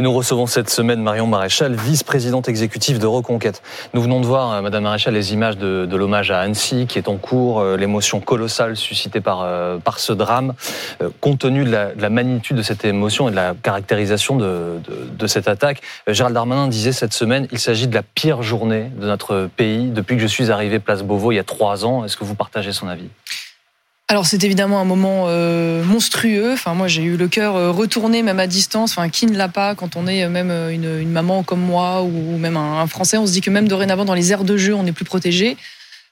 Et nous recevons cette semaine Marion Maréchal, vice-présidente exécutive de Reconquête. Nous venons de voir, euh, Madame Maréchal, les images de, l'hommage à Annecy qui est en cours, euh, l'émotion colossale suscitée par, euh, par ce drame. Compte tenu de la, de la, magnitude de cette émotion et de la caractérisation de, de cette attaque, Gérald Darmanin disait cette semaine, il s'agit de la pire journée de notre pays depuis que je suis arrivé place Beauvau il y a trois ans. Est-ce que vous partagez son avis? Alors c'est évidemment un moment euh, monstrueux. Enfin moi j'ai eu le cœur euh, retourné même à distance. Enfin qui ne l'a pas quand on est euh, même une, maman comme moi ou même un, Français, on se dit que même dorénavant dans les aires de jeu on est plus protégé.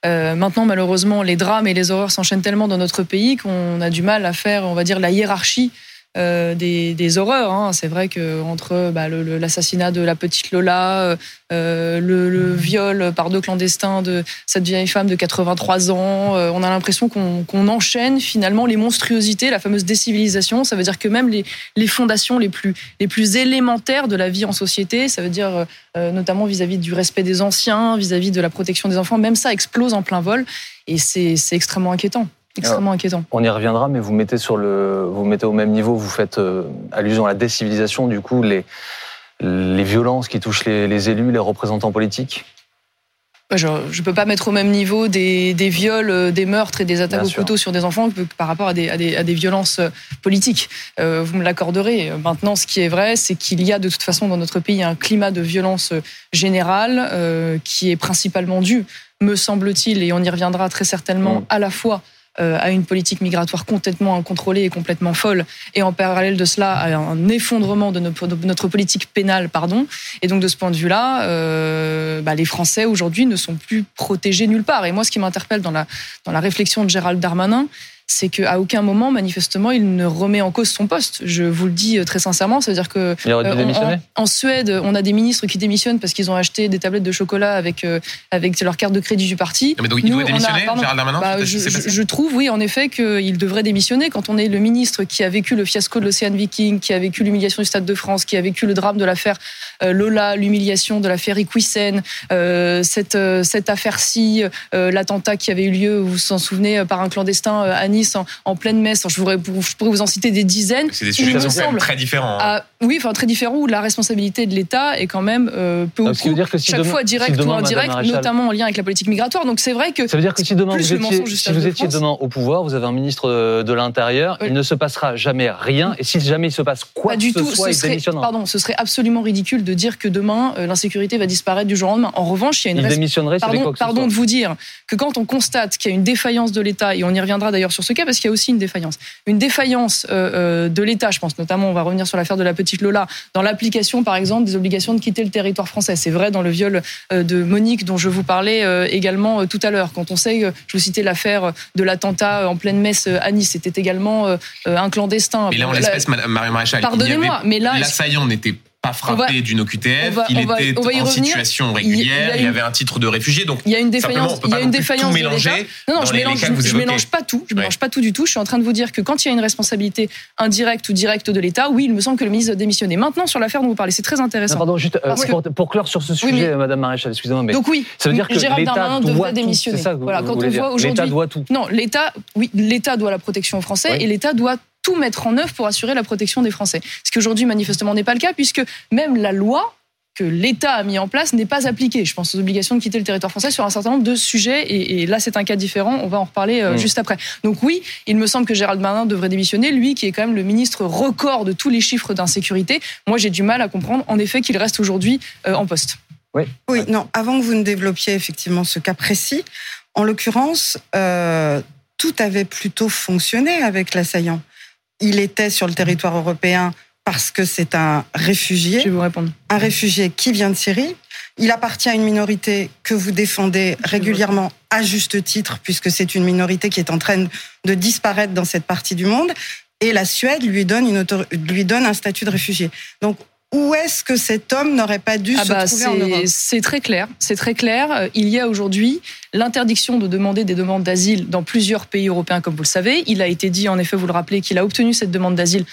Maintenant malheureusement les drames et les horreurs s'enchaînent tellement dans notre pays qu'on a du mal à faire on va dire la hiérarchie euh, des, horreurs. Hein. C'est vrai que entre bah, l'assassinat de la petite Lola, euh, euh, le, viol par deux clandestins de cette vieille femme de 83 ans, on a l'impression qu'on qu enchaîne finalement les monstruosités, la fameuse décivilisation. Ça veut dire que même les, fondations les plus, élémentaires de la vie en société, ça veut dire notamment vis-à-vis -vis du respect des anciens, vis-à-vis -vis de la protection des enfants, même ça explose en plein vol et c'est extrêmement inquiétant extrêmement inquiétant. On y reviendra, mais vous mettez sur le, vous mettez au même niveau, vous faites euh, allusion à la décivilisation, du coup, les, les violences qui touchent les, les élus, les représentants politiques? Je ne peux pas mettre au même niveau des, des, viols, euh, des meurtres et des attaques Bien au couteau sur des enfants que par rapport à des, à des, à des violences euh, politiques. Euh, vous me l'accorderez. Maintenant, ce qui est vrai, c'est qu'il y a de toute façon dans notre pays un climat de violence générale euh, qui est principalement dû, me semble-t-il, et on y reviendra très certainement, mmh. à la fois euh, à une politique migratoire complètement incontrôlée et complètement folle, et en parallèle de cela à un effondrement de notre, de notre politique pénale, pardon. Et donc de ce point de vue-là, euh, bah, les Français aujourd'hui ne sont plus protégés nulle part. Et moi, ce qui m'interpelle dans la, dans la réflexion de Gérald Darmanin, c'est qu'à aucun moment, manifestement, il ne remet en cause son poste. Je vous le dis euh, très sincèrement. Ça veut dire que il aurait dû euh, en, en, Suède, on a des ministres qui démissionnent parce qu'ils ont acheté des tablettes de chocolat avec euh, avec leur carte de crédit du parti. Mais donc il doit démissionner, Gérald Darmanin bah, je, je, je, trouve, oui, en effet, qu'il devrait démissionner quand on est le ministre qui a vécu le fiasco de l'Océan Viking, qui a vécu l'humiliation du Stade de France, qui a vécu le drame de l'affaire euh, Lola, l'humiliation de l'affaire Iquisen, euh, cette euh, cette affaire-ci, l'attentat qui avait eu lieu, vous vous en souvenez, par un clandestin à Nice en, en pleine messe. Je pourrais, je pourrais vous en citer des dizaines. C'est des sujets qui sont très différents. Hein. À, oui, enfin très différents où la responsabilité de l'État est quand même euh, peu ou prou, chaque demain, fois direct si demain, ou indirect, Maréchal, notamment en lien avec la politique migratoire. Donc c'est vrai que ça veut dire que si demain vous étiez, si vous étiez demain au pouvoir, vous avez un ministre de l'Intérieur, oui. il ne se passera jamais rien. Et si jamais il se passe quoi Pas du que tout, ce soit, ce serait, pardon, ce serait absolument ridicule de dire que demain euh, l'insécurité va disparaître du jour au lendemain. En revanche, il y a une il démissionnerait pardon, quoi que pardon de vous dire que quand on constate qu'il y a une défaillance de l'État et on y reviendra d'ailleurs sur ce cas parce qu'il y a aussi une défaillance, une défaillance euh, euh, de l'État, je pense notamment, on va revenir sur l'affaire de la petite Lola, dans l'application par exemple des obligations de quitter le territoire français. C'est vrai dans le viol euh, de Monique dont je vous parlais euh, également euh, tout à l'heure. Quand on sait, je vous citais l'affaire de l'attentat en pleine messe à Nice, c'était également un clandestin. Mais là, en l'espèce, Marie Maréchal, pardonnez-moi, mais là, l'assaillant n'était pas frappé d'une OQTF, va, il était en situation régulière, il, y, avait un titre de réfugié, donc il y a une défaillance, il y a une défaillance tout mélanger. Non, non, je mélange, je, je mélange pas tout, je ouais. mélange pas tout du tout. Je suis en train de vous dire que quand il y a une responsabilité indirecte ou directe de l'État, oui, il me semble que le ministre doit démissionner. Maintenant, sur l'affaire dont vous parlez, c'est très intéressant. Non, pardon, juste euh, pour, pour, clore sur ce sujet, oui, mais... Madame Maréchal, excusez-moi, mais donc oui, ça veut dire que Gérald Darmanin devrait démissionner. Ça, voilà, quand on voit aujourd'hui, l'État doit tout. Non, l'État, oui, l'État doit la protection aux Français et l'État doit tout mettre en œuvre pour assurer la protection des Français. Ce qui aujourd'hui manifestement n'est pas le cas puisque même la loi que l'État a mis en place n'est pas appliquée. Je pense aux obligations de quitter le territoire français sur un certain nombre de sujets et, et là c'est un cas différent. On va en reparler euh, mmh. juste après. Donc oui, il me semble que Gérald Darmanin devrait démissionner, lui qui est quand même le ministre record de tous les chiffres d'insécurité. Moi j'ai du mal à comprendre en effet qu'il reste aujourd'hui euh, en poste. Oui. oui, non. Avant que vous ne développiez effectivement ce cas précis, en l'occurrence, euh, tout avait plutôt fonctionné avec l'assaillant il était sur le territoire européen parce que c'est un réfugié. Je vais vous répondre. Un réfugié qui vient de Syrie. Il appartient à une minorité que vous défendez régulièrement à juste titre, puisque c'est une minorité qui est en train de disparaître dans cette partie du monde. Et la Suède lui donne, une lui donne un statut de réfugié. Donc, où est-ce que cet homme n'aurait pas dû ah se bah trouver en Europe C'est très clair. C'est très clair. Il y a aujourd'hui l'interdiction de demander des demandes d'asile dans plusieurs pays européens, comme vous le savez. Il a été dit, en effet, vous le rappelez, qu'il a obtenu cette demande d'asile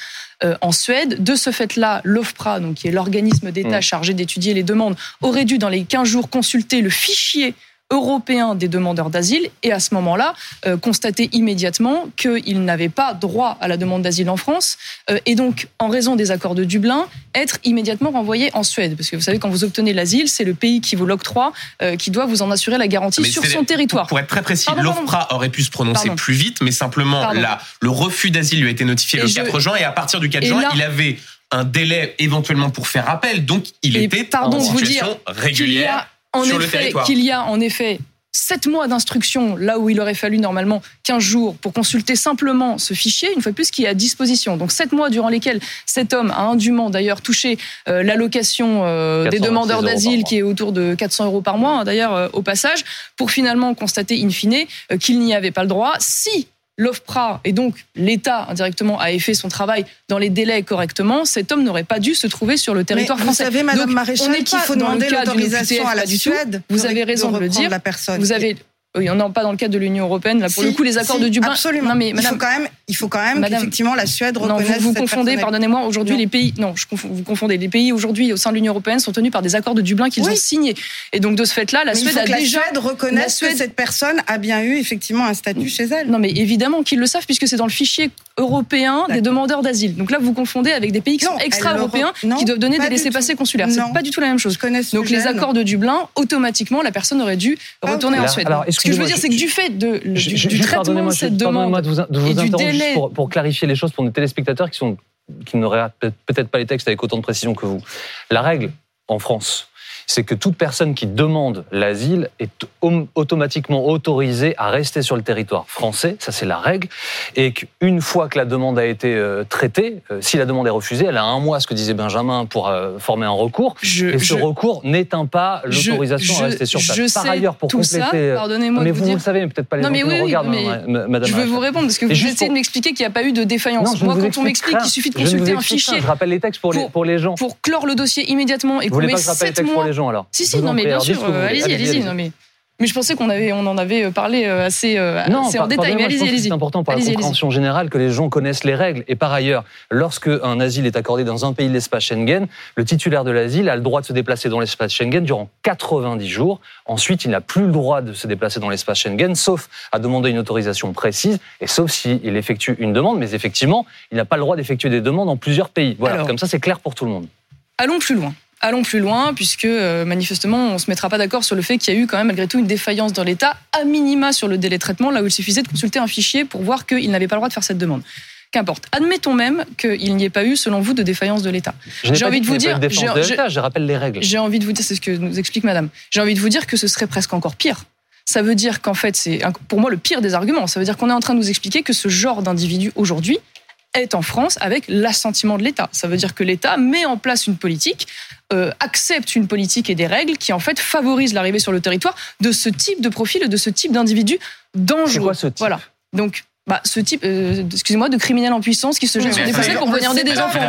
euh, en Suède. De ce fait-là, l'OFPRA, donc qui est l'organisme d'État mmh. chargé d'étudier les demandes, aurait dû dans les 15 jours consulter le fichier européen des demandeurs d'asile et à ce moment-là euh, constater immédiatement qu'ils n'avaient pas droit à la demande d'asile en France euh, et donc en raison des accords de Dublin être immédiatement renvoyés en Suède. Parce que vous savez quand vous obtenez l'asile c'est le pays qui vous l'octroie euh, qui doit vous en assurer la garantie sur son territoire. Pour être très précis, l'OFPRA aurait pu se prononcer plus vite mais simplement là le refus d'asile lui a été notifié le 4 juin et à partir du 4 juin il avait un délai éventuellement pour faire appel donc il était en situation régulière en effet, qu'il y a en effet sept mois d'instruction, là où il aurait fallu normalement 15 jours pour consulter simplement ce fichier, une fois de plus, qui est à disposition. Donc sept mois durant lesquels cet homme a indûment d'ailleurs touché euh, l'allocation euh, des demandeurs d'asile qui est autour de 400 euros par mois, hein, d'ailleurs euh, au passage, pour finalement constater in fine qu'il n'y avait pas le droit. Si l'OFPRA et donc l'État indirectement a fait son travail dans les délais correctement, cet homme n'aurait pas dû se trouver sur le territoire français. Vous savez, Madame Maréchal, qu'il faut demander l'autorisation à la Suède. Vous avez raison de, le dire. La personne. Vous avez oui, on n'en pas dans le cadre de l'Union européenne. Là, pour le coup, les accords de Dublin. Absolument. Non, mais madame, il faut quand même, il faut quand même qu'effectivement la Suède reconnaisse. Non, vous, vous confondez. Pardonnez-moi. Aujourd'hui, les pays. Non, je vous confondez. Les pays aujourd'hui au sein de l'Union européenne sont tenus par des accords de Dublin qu'ils ont signés. Et donc de ce fait-là, la Suède a que déjà. La Suède reconnaisse que cette personne a bien eu effectivement un statut chez elle. Non, mais évidemment qu'ils le savent puisque c'est dans le fichier européen des demandeurs d'asile. Donc là, vous confondez avec des pays qui sont extra-européens qui doivent donner des laissés-passer consulaires. C'est pas du tout la même chose. Donc les accords de Dublin, automatiquement, la personne aurait dû retourner en Suède. Ce que je veux dire, c'est que du fait de, du, traitement de cette demande de vous, de vous et du délai... Pour, pour, clarifier les choses pour nos téléspectateurs qui sont qui n'auraient peut-être pas les textes avec autant de précision que vous. La règle en France, c'est que toute personne qui demande l'asile est automatiquement autorisée à rester sur le territoire français, ça c'est la règle, et qu'une fois que la demande a été euh, traitée, euh, si la demande est refusée, elle a un mois, ce que disait Benjamin, pour euh, former un recours, et ce recours n'éteint pas l'autorisation à rester sur place. Par ailleurs, pour compléter, pardonnez-moi mais vous, le savez, peut-être pas les non, mais oui, regardent, mais Madame Je vais vous répondre parce que vous essayez de m'expliquer qu'il n'y a pas eu de défaillance. Moi, quand on m'explique qu'il suffit de consulter un fichier, je rappelle les textes pour les pour les gens, pour clore le dossier immédiatement et qu'on met 7 mois alors Si, si, non, mais bien sûr, allez-y, allez-y. Non, mais. Mais je pensais qu'on avait, on en avait parlé euh, assez, euh, non, assez en détail. Mais allez-y, allez-y. C'est important pour la compréhension générale que les gens connaissent les règles. Et par ailleurs, lorsque un asile est accordé dans un pays de l'espace Schengen, le titulaire de l'asile a le droit de se déplacer dans l'espace Schengen durant 90 jours. Ensuite, il n'a plus le droit de se déplacer dans l'espace Schengen, sauf à demander une autorisation précise et sauf s'il effectue une demande. Mais effectivement, il n'a pas le droit d'effectuer des demandes en plusieurs pays. Voilà, comme ça, c'est clair pour tout le monde. Allons plus loin allons plus loin, puisque euh, manifestement, on ne se mettra pas d'accord sur le fait qu'il y a eu quand même malgré tout une défaillance dans l'État, à minima sur le délai de traitement, là où il suffisait de consulter un fichier pour voir qu'il n'avait pas le droit de faire cette demande. Qu'importe. Admettons même qu'il n'y ait pas eu, selon vous, de défaillance de l'État. J'ai envie de vous dire. Je rappelle les règles. J'ai envie de vous dire, c'est ce que nous explique Madame. J'ai envie de vous dire que ce serait presque encore pire. Ça veut dire qu'en fait, c'est pour moi le pire des arguments. Ça veut dire qu'on est en train de nous expliquer que ce genre d'individu aujourd'hui est en France avec l'assentiment de l'État. Ça veut dire que l'État met en place une politique, euh, accepte une politique et des règles qui en fait favorisent l'arrivée sur le territoire de ce type de profil et de ce type d'individu dangereux. Quoi, ce type? Voilà. Donc bah, ce type, euh, excusez-moi, de criminel en puissance qui se jette sur des Français pour poignarder des enfants.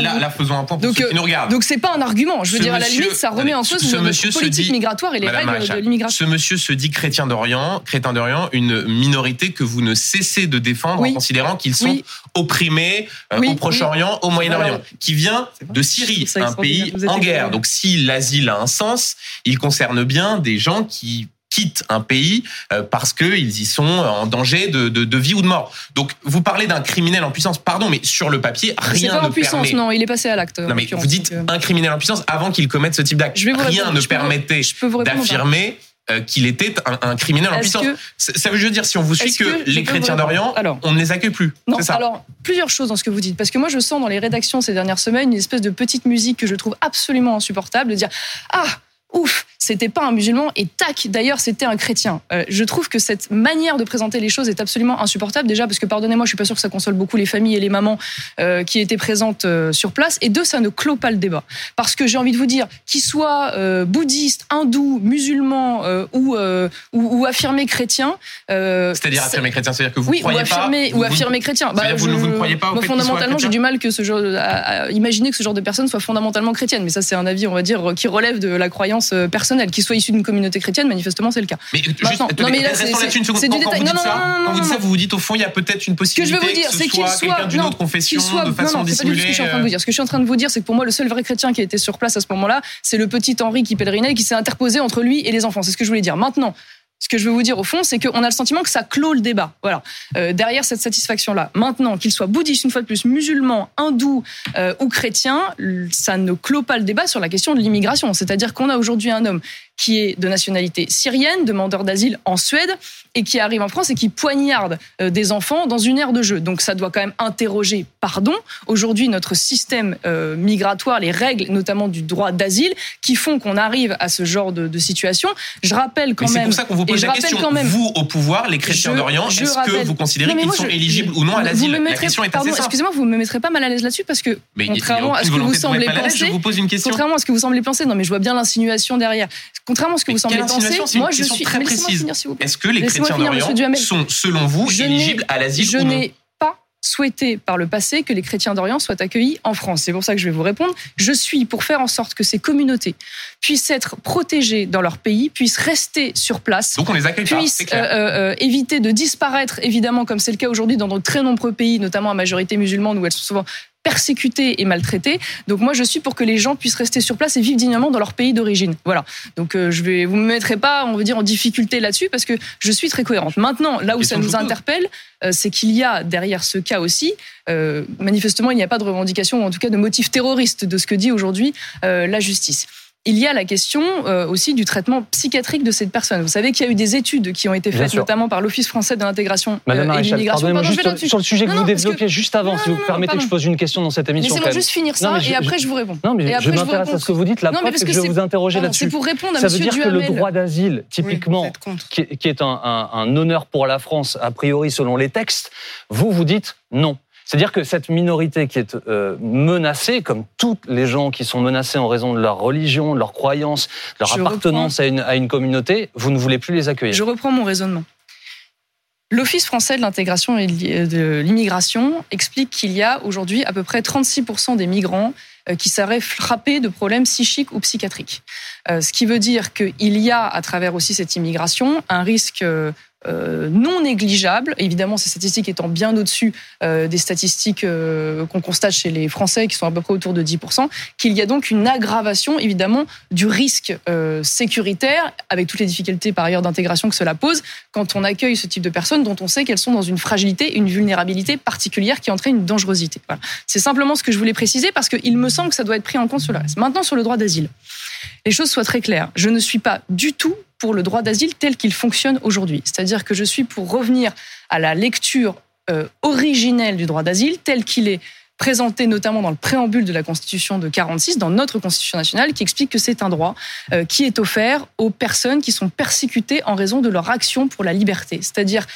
là, faisons un point pour donc, ceux qui nous regardent. Donc c'est pas un argument. Je veux dire, à la limite, ça remet en cause ce notre politique migratoire et les règles de l'immigration. Ce monsieur se dit chrétien d'Orient, chrétien d'Orient, une minorité que vous ne cessez de défendre en considérant qu'ils sont opprimés euh, au Proche-Orient, au Moyen-Orient, qui vient de Syrie, un pays en guerre. Donc si l'asile a un sens, il concerne bien des gens qui quittent un pays euh, parce qu'ils y sont en danger de, de, vie ou de mort. Donc vous parlez d'un criminel en puissance, pardon, mais sur le papier, rien pas ne en puissance, non, il est passé à l'acte. Non mais vous dites euh. un criminel en puissance avant qu'il commette ce type d'acte. Rien ne permettait d'affirmer qu'il était un, criminel en puissance. ça veut dire, si on vous suit, que, les chrétiens d'Orient, on ne les accueille plus. Non, ça alors, plusieurs choses dans ce que vous dites. Parce que moi, je sens dans les rédactions ces dernières semaines une espèce de petite musique que je trouve absolument insupportable, de dire Ah, ouf, c'était pas un musulman et tac, d'ailleurs c'était un chrétien. Euh, je trouve que cette manière de présenter les choses est absolument insupportable déjà parce que pardonnez-moi, je suis pas sûr que ça console beaucoup les familles et les mamans euh, qui étaient présentes euh, sur place et deux, ça ne clôt pas le débat parce que j'ai envie de vous dire qu'ils soient bouddhistes, hindous, musulmans ou, ou, ou affirmés chrétiens. c'est-à-dire affirmés chrétiens, c'est-à-dire que vous oui, croyez ou affirmés, pas ou affirmés chrétiens. Bah, vous, ne croyez pas moi, fondamentalement, j'ai du mal que ce genre, à, imaginer que ce genre de personnes soient fondamentalement chrétiennes, mais ça c'est un avis, on va dire, qui relève de la croyance expérience euh, personnelle, qu'ils soient issus d'une communauté chrétienne, manifestement c'est le cas. Mais juste, non, mais là, c'est du détail. Non, non, non, vous dites ça, vous vous dites au fond, il y a peut-être une possibilité que, je veux vous dire, que ce soit quelqu'un d'une autre confession, de façon dissimulée. Ce que je suis en train de vous dire. Ce que je suis en train de vous dire, c'est que pour moi, le seul vrai chrétien qui a été sur place à ce moment-là, c'est le petit Henri qui pèlerinait et qui s'est interposé entre lui et les enfants. C'est ce que je voulais dire. Maintenant, ce que je veux vous dire au fond, c'est qu'on a le sentiment que ça clôt le débat. Voilà. Euh, derrière cette satisfaction-là. Maintenant, qu'il soit bouddhiste, une fois de plus, musulman, hindou euh, ou chrétien, ça ne clôt pas le débat sur la question de l'immigration. C'est-à-dire qu'on a aujourd'hui un homme qui est de nationalité syrienne, demandeur d'asile en Suède, et qui arrive en France et qui poignarde euh, des enfants dans une aire de jeu. Donc ça doit quand même interroger, pardon, aujourd'hui notre système euh, migratoire, les règles notamment du droit d'asile, qui font qu'on arrive à ce genre de, de situation. Je rappelle quand même... C'est pour ça qu'on vous pose la question. Quand même, vous, au pouvoir, les chrétiens d'Orient, est-ce que vous considérez qu'ils sont éligibles ou non à l'asile? La question est pardon, Excusez-moi, vous me mettrez pas mal à l'aise là-dessus parce que contrairement à ce que vous semblez penser, je vous pose une question. contrairement à ce que vous semblez penser, non mais je vois bien l'insinuation derrière. Contrairement à ce que vous semblez penser, moi je suis très précise. Est-ce que les chrétiens d'Orient sont, selon vous, éligibles à l'asile ou non Je n'ai pas souhaité par le passé que les chrétiens d'Orient soient accueillis en France. C'est pour ça que je vais vous répondre. Je suis pour faire en sorte que ces communautés puissent être protégées dans leur pays, puissent rester sur place, donc on les accueille puissent euh, euh, éviter de disparaître, évidemment, comme c'est le cas aujourd'hui dans de très nombreux pays, notamment à majorité musulmane, où elles sont souvent persécutés et maltraités. Donc moi, je suis pour que les gens puissent rester sur place et vivre dignement dans leur pays d'origine. Voilà. Donc euh, je vais, vous me mettrez pas, on va dire, en difficulté là-dessus parce que je suis très cohérente. Maintenant, là où ça nous interpelle, euh, c'est qu'il y a derrière ce cas aussi, euh, manifestement, il n'y a pas de revendication ou en tout cas de motif terroriste de ce que dit aujourd'hui la justice il y a la question euh, aussi du traitement psychiatrique de cette personne. Vous savez qu'il y a eu des études qui ont été faites, notamment par l'Office français de l'intégration euh, et de l'immigration. sur le sujet que vous développiez juste avant, si vous permettez que je pose une question dans cette émission. Laissez-moi juste finir ça et après je vous réponds. Non, mais je m'intéresse à ce que vous dites. La preuve, c'est que je vais vous interroger là-dessus. C'est pour répondre à Ça veut dire que le droit d'asile, typiquement, qui est un honneur pour la France, a priori selon les textes, vous, vous dites non. C'est-à-dire que cette minorité qui est euh, menacée, comme toutes les gens qui sont menacés en raison de leur religion, de leur croyance, de leur appartenance à, une, à une communauté, vous ne voulez plus les accueillir. Je reprends mon raisonnement. L'Office français de l'intégration et de l'immigration explique qu'il y a aujourd'hui à peu près 36% des migrants euh, qui seraient frappés de problèmes psychiques ou psychiatriques. Euh, ce qui veut dire qu'il y a, à travers aussi cette immigration, un risque euh, non négligeable, évidemment ces statistiques étant bien au-dessus euh, des statistiques euh, qu'on constate chez les Français, qui sont à peu près autour de 10%, qu'il y a donc une aggravation évidemment du risque sécuritaire, avec toutes les difficultés par ailleurs d'intégration que cela pose, quand on accueille ce type de personnes dont on sait qu'elles sont dans une fragilité, une vulnérabilité particulière qui entraîne une dangerosité. C'est simplement ce que je voulais préciser parce qu'il me semble que ça doit être pris en compte sur le reste. Maintenant sur le droit d'asile. Les choses soient très claires. Je ne suis pas du tout pour le droit d'asile tel qu'il fonctionne aujourd'hui. C'est-à-dire que je suis pour revenir à la lecture euh, originelle du droit d'asile tel qu'il est présenté notamment dans le préambule de la Constitution de 46, dans notre Constitution nationale, qui explique que c'est un droit euh, qui est offert aux personnes qui sont persécutées en raison de leur action pour la liberté. C'est-à-dire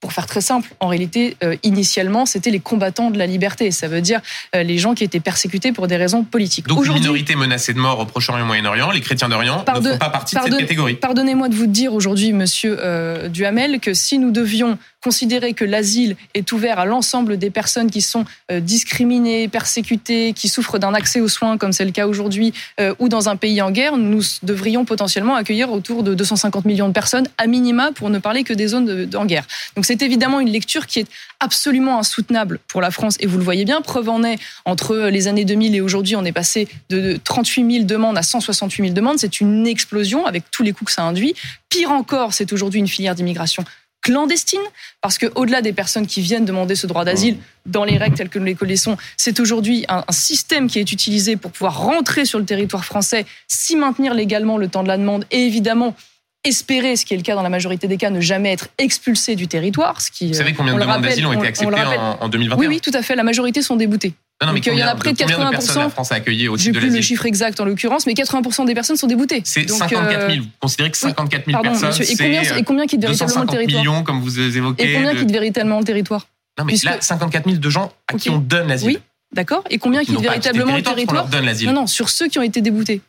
pour faire très simple, en réalité, euh, initialement, c'était les combattants de la liberté. Ça veut dire euh, les gens qui étaient persécutés pour des raisons politiques. Donc une minorité menacée de mort au Proche-Orient et Moyen-Orient, les chrétiens d'Orient ne font pas partie de cette catégorie. Pardonnez-moi de vous dire aujourd'hui, monsieur euh, Duhamel, que si nous devions considérer que l'asile est ouvert à l'ensemble des personnes qui sont euh, discriminées, persécutées, qui souffrent d'un accès aux soins, comme c'est le cas aujourd'hui, euh, ou dans un pays en guerre, nous devrions potentiellement accueillir autour de 250 millions de personnes, à minima, pour ne parler que des zones en guerre. Donc c'est évidemment une lecture qui est absolument insoutenable pour la France, et vous le voyez bien, preuve en est, entre les années 2000 et aujourd'hui, on est passé de 38 000 demandes à 168 000 demandes, c'est une explosion avec tous les coûts que ça induit. Pire encore, c'est aujourd'hui une filière d'immigration clandestine, parce que au-delà des personnes qui viennent demander ce droit d'asile dans les règles telles que nous les connaissons, c'est aujourd'hui un, système qui est utilisé pour pouvoir rentrer sur le territoire français, s'y maintenir légalement le temps de la demande et évidemment espérer, ce qui est le cas dans la majorité des cas, ne jamais être expulsé du territoire. Ce qui, Vous savez combien de demandes d'asile ont été acceptées en, en 2021 Oui, oui, tout à fait. La majorité sont déboutées. Non, non, mais il y en a près de 80%. De personnes la France a accueilli au J'ai plus le chiffre exact en l'occurrence, mais 80% des personnes sont déboutées. C'est 54 000. Vous considérez que 54 000 pardon, personnes, et combien, et combien quittent véritablement le territoire millions, comme vous évoquez. Et combien quittent véritablement le territoire Non, mais là, 54 000 de gens à qui on donne l'asile. Oui, d'accord. Et combien quittent véritablement le territoire Non, non, sur ceux qui ont été déboutés.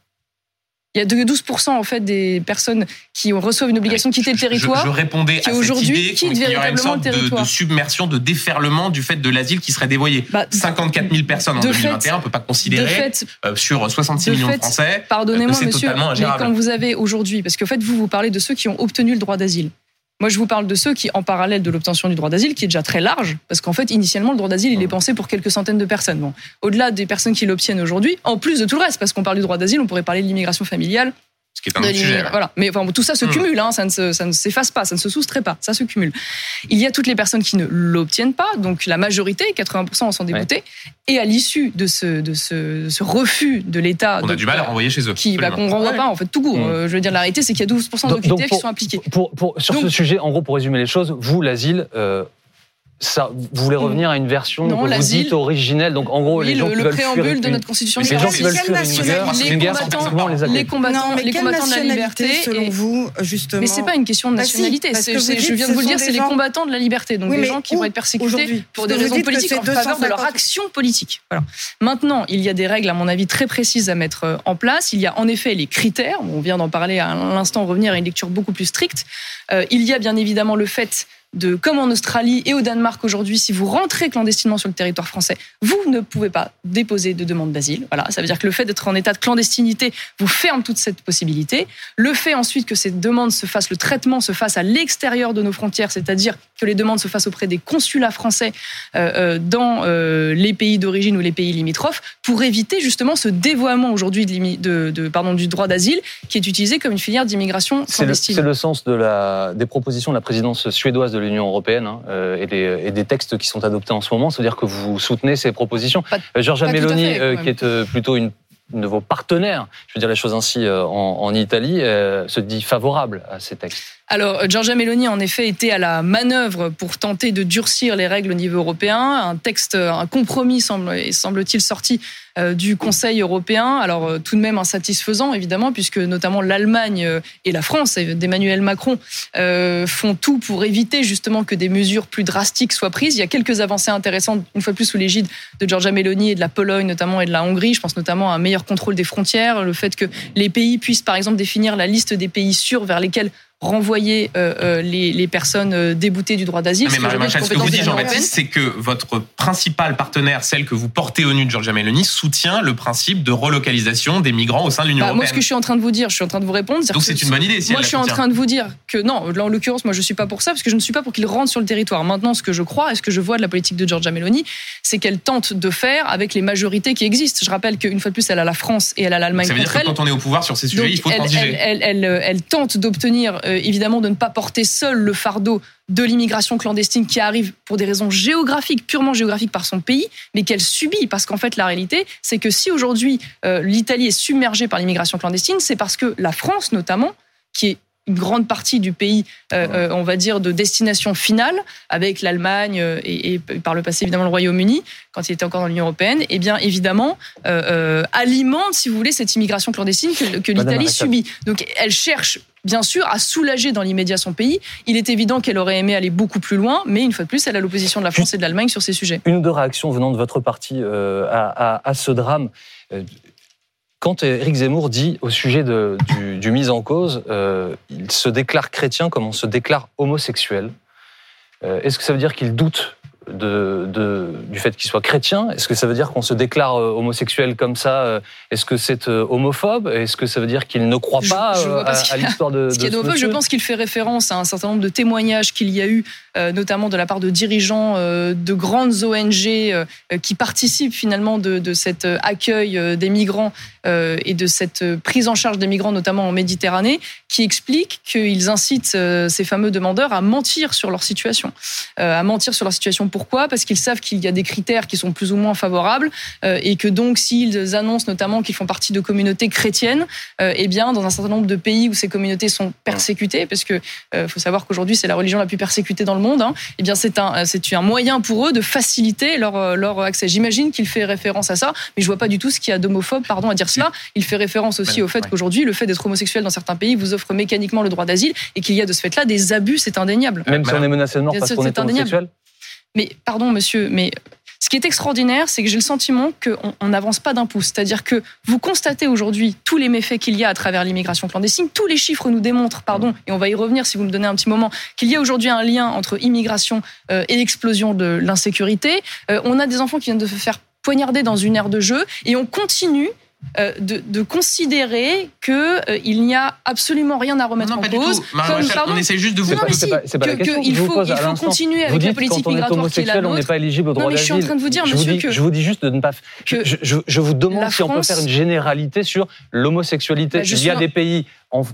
Il y a 12% en fait des personnes qui reçoivent une obligation de quitter le territoire. Je, répondais qui aujourd'hui quittent véritablement le territoire. De, de, submersion, de déferlement du fait de l'asile qui serait dévoyé. 54 bah, 000 personnes en 2021, on peut pas considérer fait, euh, sur 66 millions de Français. Pardonnez-moi, monsieur, mais quand vous avez aujourd'hui, parce qu'en fait vous vous parlez de ceux qui ont obtenu le droit d'asile. Moi, je vous parle de ceux qui, en parallèle de l'obtention du droit d'asile, qui est déjà très large, parce qu'en fait, initialement, le droit d'asile, il est pensé pour quelques centaines de personnes. Bon, au-delà des personnes qui l'obtiennent aujourd'hui, en plus de tout le reste, parce qu'on parle du droit d'asile, on pourrait parler de l'immigration familiale, ce qui est un autre sujet. Voilà. Mais enfin, tout ça se hmm. cumule, hein, ça ne ça ne s'efface pas, ça ne se soustrait pas, ça se cumule. Il y a toutes les personnes qui ne l'obtiennent pas, donc la majorité, 80% en sont dégoûtés. Et à l'issue de ce, de ce, ce refus de l'État, on a du mal à renvoyer chez eux. Qui, bah, qu'on renvoie pas en fait tout court. Hmm. Euh, je veux dire, la réalité, c'est qu'il y a 12% de critères qui sont. Pour, pour, sur ce sujet, en gros, pour résumer les choses, vous, l'asile. Euh, ça, vous voulez revenir à une version non, que vous dites originelle, donc en gros oui, les gens le, qui le veulent préambule de notre constitution. Les gens qui veulent fuir une guerre, les combattants, les, les combattants, les combattants de la liberté. Selon vous, justement. Mais c'est pas une question de bah nationalité. je viens de vous le dire, c'est les combattants de la liberté, donc des gens qui vont être persécutés pour des raisons politiques en faveur de leur action politique. Voilà. Maintenant, il y a des règles, à mon avis, très précises à mettre euh, en place. Il y a en effet les critères. On vient d'en parler à l'instant, revenir à une lecture beaucoup plus stricte. Euh, il y a bien évidemment le fait de, comme en Australie et au Danemark aujourd'hui, si vous rentrez clandestinement sur le territoire français, vous ne pouvez pas déposer de demande d'asile. Voilà, ça veut dire que le fait d'être en état de clandestinité vous ferme toute cette possibilité. Le fait ensuite que ces demandes se fassent, le traitement se fasse à l'extérieur de nos frontières, c'est-à-dire que les demandes se fassent auprès des consulats français euh, euh, dans euh, les pays d'origine ou les pays limitrophes, pour éviter justement ce dévoiement aujourd'hui de, de, pardon, du droit d'asile qui est utilisé comme une filière d'immigration clandestine. C'est le, sens de la, des propositions de la présidence suédoise de l'Union européenne hein, euh, et, des, et, des, textes qui sont adoptés en ce moment. C'est-à-dire que vous soutenez ces propositions. Pas, Giorgia Meloni, qui est plutôt une de vos partenaires, je veux dire les choses ainsi, en, en Italie, se dit favorable à ces textes. Alors, Giorgia Meloni, en effet, était à la manœuvre pour tenter de durcir les règles au niveau européen. Un texte, un compromis semble, semble-t-il sorti euh, du Conseil européen. Alors, euh, tout de même insatisfaisant, évidemment, puisque notamment l'Allemagne euh, et la France d'Emmanuel Macron font tout pour éviter justement que des mesures plus drastiques soient prises. Il y a quelques avancées intéressantes, une fois plus sous l'égide de Giorgia Meloni et de la Pologne notamment et de la Hongrie. Je pense notamment à un meilleur contrôle des frontières, le fait que les pays puissent, par exemple, définir la liste des pays sûrs vers lesquels renvoyer euh, euh, les, les, personnes euh, déboutées du droit d'asile. Mais Marie ce que vous dites, Jean-Baptiste, c'est que votre principal partenaire, celle que vous portez au nu de Giorgia Meloni, soutient le principe de relocalisation des migrants au sein de l'Union bah, européenne. Moi, ce que je suis en train de vous dire, je suis en train de vous répondre. Donc c'est une bonne idée. Si moi, je suis en train de vous dire que non, là, en l'occurrence, moi, je suis pas pour ça, parce que je ne suis pas pour qu'ils rentrent sur le territoire. Maintenant, ce que je crois et ce que je vois de la politique de Giorgia Meloni, c'est qu'elle tente de faire avec les majorités qui existent. Je rappelle qu'une fois de plus, elle a la France et elle a l'Allemagne. Ça veut dire que quand on est au pouvoir sur ces sujets, il faut elle, transiger. Elle, elle, elle, tente d'obtenir, évidemment, de ne pas porter seul le fardeau de l'immigration clandestine qui arrive pour des raisons géographiques, purement géographiques par son pays, mais qu'elle subit. Parce qu'en fait, la réalité, c'est que si aujourd'hui euh, l'Italie est submergée par l'immigration clandestine, c'est parce que la France, notamment, qui est une grande partie du pays, euh, euh, on va dire, de destination finale, avec l'Allemagne et, par le passé évidemment le Royaume-Uni, quand il était encore dans l'Union européenne, et eh bien évidemment alimente, si vous voulez, cette immigration clandestine que, que l'Italie subit. Donc elle cherche bien sûr, à soulager dans l'immédiat son pays. Il est évident qu'elle aurait aimé aller beaucoup plus loin, mais une fois de plus, elle a l'opposition de la France et de l'Allemagne sur ces sujets. Une ou deux réactions venant de votre parti euh, à, ce drame. Euh, quand Éric Zemmour dit au sujet de, du, mise en cause, euh, il se déclare chrétien comme on se déclare homosexuel. Est-ce que ça veut dire qu'il doute de, du fait qu'il soit chrétien? Est-ce que ça veut dire qu'on se déclare euh, homosexuel comme ça euh, Est-ce que c'est euh, homophobe? Est-ce que ça veut dire qu'il ne croit pas, à, l'histoire de, ce Je pense qu'il fait référence à un certain nombre de témoignages qu'il y a eu, notamment de la part de dirigeants de grandes ONG qui participent finalement de, de cet accueil des migrants et de cette prise en charge des migrants, notamment en Méditerranée, qui expliquent qu'ils incitent ces fameux demandeurs à mentir sur leur situation, à mentir sur leur situation. Pourquoi? Parce qu'ils savent qu'il y a des critères qui sont plus ou moins favorables euh, et que donc s'ils annoncent notamment qu'ils font partie de communautés chrétiennes, euh, eh bien dans un certain nombre de pays où ces communautés sont persécutées, parce que euh, faut savoir qu'aujourd'hui c'est la religion la plus persécutée dans le monde, hein, eh bien c'est un c'est un moyen pour eux de faciliter leur leur accès. J'imagine qu'il fait référence à ça, mais je vois pas du tout ce qu'il y a d'homophobe, pardon, à dire cela. Il fait référence aussi au fait qu'aujourd'hui le fait d'être homosexuel dans certains pays vous offre mécaniquement le droit d'asile et qu'il y a de ce fait-là des abus, c'est indéniable. Même si on est menacé de mort parce qu'on est homosexuel? Mais pardon, monsieur, mais Ce qui est extraordinaire, c'est que j'ai le sentiment qu'on n'avance pas d'un pouce. C'est-à-dire que vous constatez aujourd'hui tous les méfaits qu'il y a à travers l'immigration clandestine. Tous les chiffres nous démontrent, pardon, et on va y revenir si vous me donnez un petit moment, qu'il y a aujourd'hui un lien entre immigration euh, et l'explosion de l'insécurité. Euh, on a des enfants qui viennent de se faire poignarder dans une aire de jeu et on continue de, de, considérer qu'il euh, il n'y a absolument rien à remettre non, en cause. Comme, pardon, on essaie juste de vous. Non, mais si, que, que il faut, il faut continuer avec la politique migratoire qui est la nôtre. On n'est pas éligible au droit Non, mais je suis en train de vous dire, je monsieur, vous dis, que je vous dis juste de ne pas. Je, je, je vous demande si on peut faire une généralité sur l'homosexualité. Bah, il y a des pays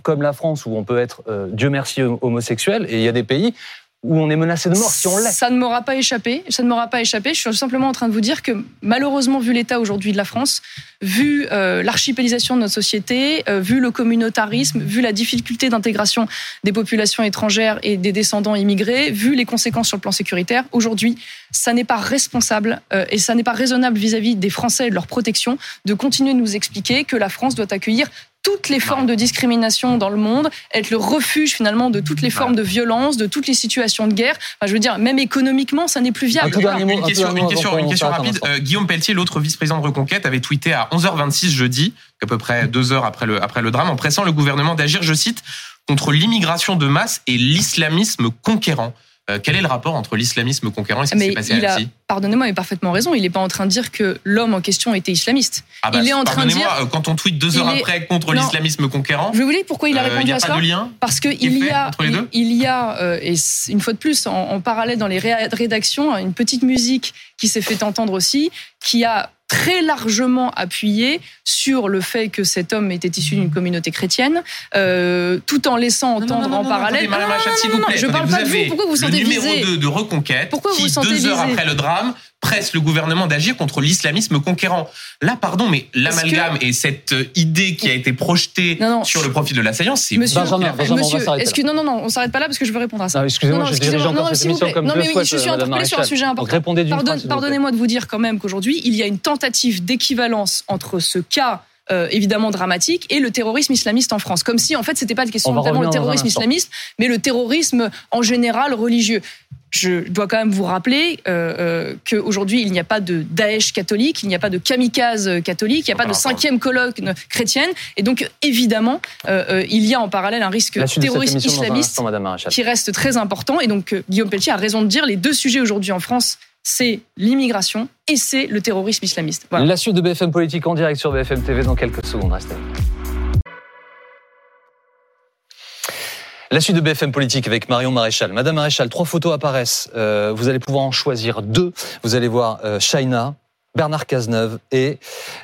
comme la France où on peut être, euh, Dieu merci, homosexuel, et il y a des pays où on est menacé de mort si on l'est. Ça ne m'aura pas échappé. Ça ne m'aura pas échappé. Je suis simplement en train de vous dire que malheureusement, vu l'état aujourd'hui de la France, vu euh, l'archipélisation de notre société, euh, vu le communautarisme, vu la difficulté d'intégration des populations étrangères et des descendants immigrés, vu les conséquences sur le plan sécuritaire, aujourd'hui, ça n'est pas responsable euh, et ça n'est pas raisonnable vis-à-vis -vis des Français et de leur protection de continuer de nous expliquer que la France doit accueillir toutes les formes de discrimination dans le monde, être le refuge finalement de toutes les formes de violence, de toutes les situations de guerre. Enfin, je veux dire, même économiquement, ça n'est plus viable. une, question, une question, une question rapide. Euh, Guillaume Pelletier, l'autre vice-président de Reconquête, avait tweeté à 11h26 jeudi, à peu près deux heures après le, après le drame, en pressant le gouvernement d'agir, je cite, contre l'immigration de masse et l'islamisme conquérant. Euh, quel est le rapport entre l'islamisme conquérant et ce qui s'est passé à Annecy Pardonnez-moi, il a parfaitement raison. Il n'est pas en train de dire que l'homme en question était islamiste. Ah bah, il est en train de dire. Euh, quand on tweet deux heures après contre l'islamisme conquérant. Je vous dire pourquoi il a répondu euh, a à pas ça. De lien Parce qu'il y a, il, y a, et une fois de plus, en, en parallèle dans les rédactions, une petite musique qui s'est fait entendre aussi, qui a très largement appuyé sur le fait que cet homme était issu d'une communauté chrétienne, euh, tout en laissant entendre en parallèle. s'il vous plaît. Je parle pas de vous. Pourquoi vous sentez visé Le numéro 2 de Reconquête, Pourquoi qui, vous deux heures après le drame, presse le gouvernement d'agir contre l'islamisme conquérant. Là, pardon, mais l'amalgame que... et cette idée qui a été projetée non, non, sur le profil de l'assaillant, c'est monsieur, Benjamin, Benjamin, monsieur, est-ce que non, non, non, on s'arrête pas là parce que je veux répondre à ça. Excusez-moi, je dirige encore cette émission comme non, mais oui, je suis interpellée sur un sujet important. Pardonnez-moi de vous dire quand même qu'aujourd'hui, il y a une tentative d'équivalence entre ce cas euh, évidemment dramatique et le terrorisme islamiste en France. Comme si en fait c'était pas une question notamment le terrorisme islamiste, mais le terrorisme en général religieux. Je dois quand même vous rappeler euh, euh, qu'aujourd'hui il n'y a pas de Daesh catholique, il n'y a pas de kamikaze catholique, il n'y a pas de cinquième colonne chrétienne, et donc évidemment euh, euh, il y a en parallèle un risque terroriste islamiste instant, qui reste très important. Et donc Guillaume Pelletier a raison de dire les deux sujets aujourd'hui en France c'est l'immigration et c'est le terrorisme islamiste. Voilà. La suite de BFM Politique en direct sur BFM TV dans quelques secondes. Restez. La suite de BFM Politique avec Marion Maréchal. Madame Maréchal, trois photos apparaissent. Euh, vous allez pouvoir en choisir deux. Vous allez voir euh, Shaina, Bernard Cazeneuve et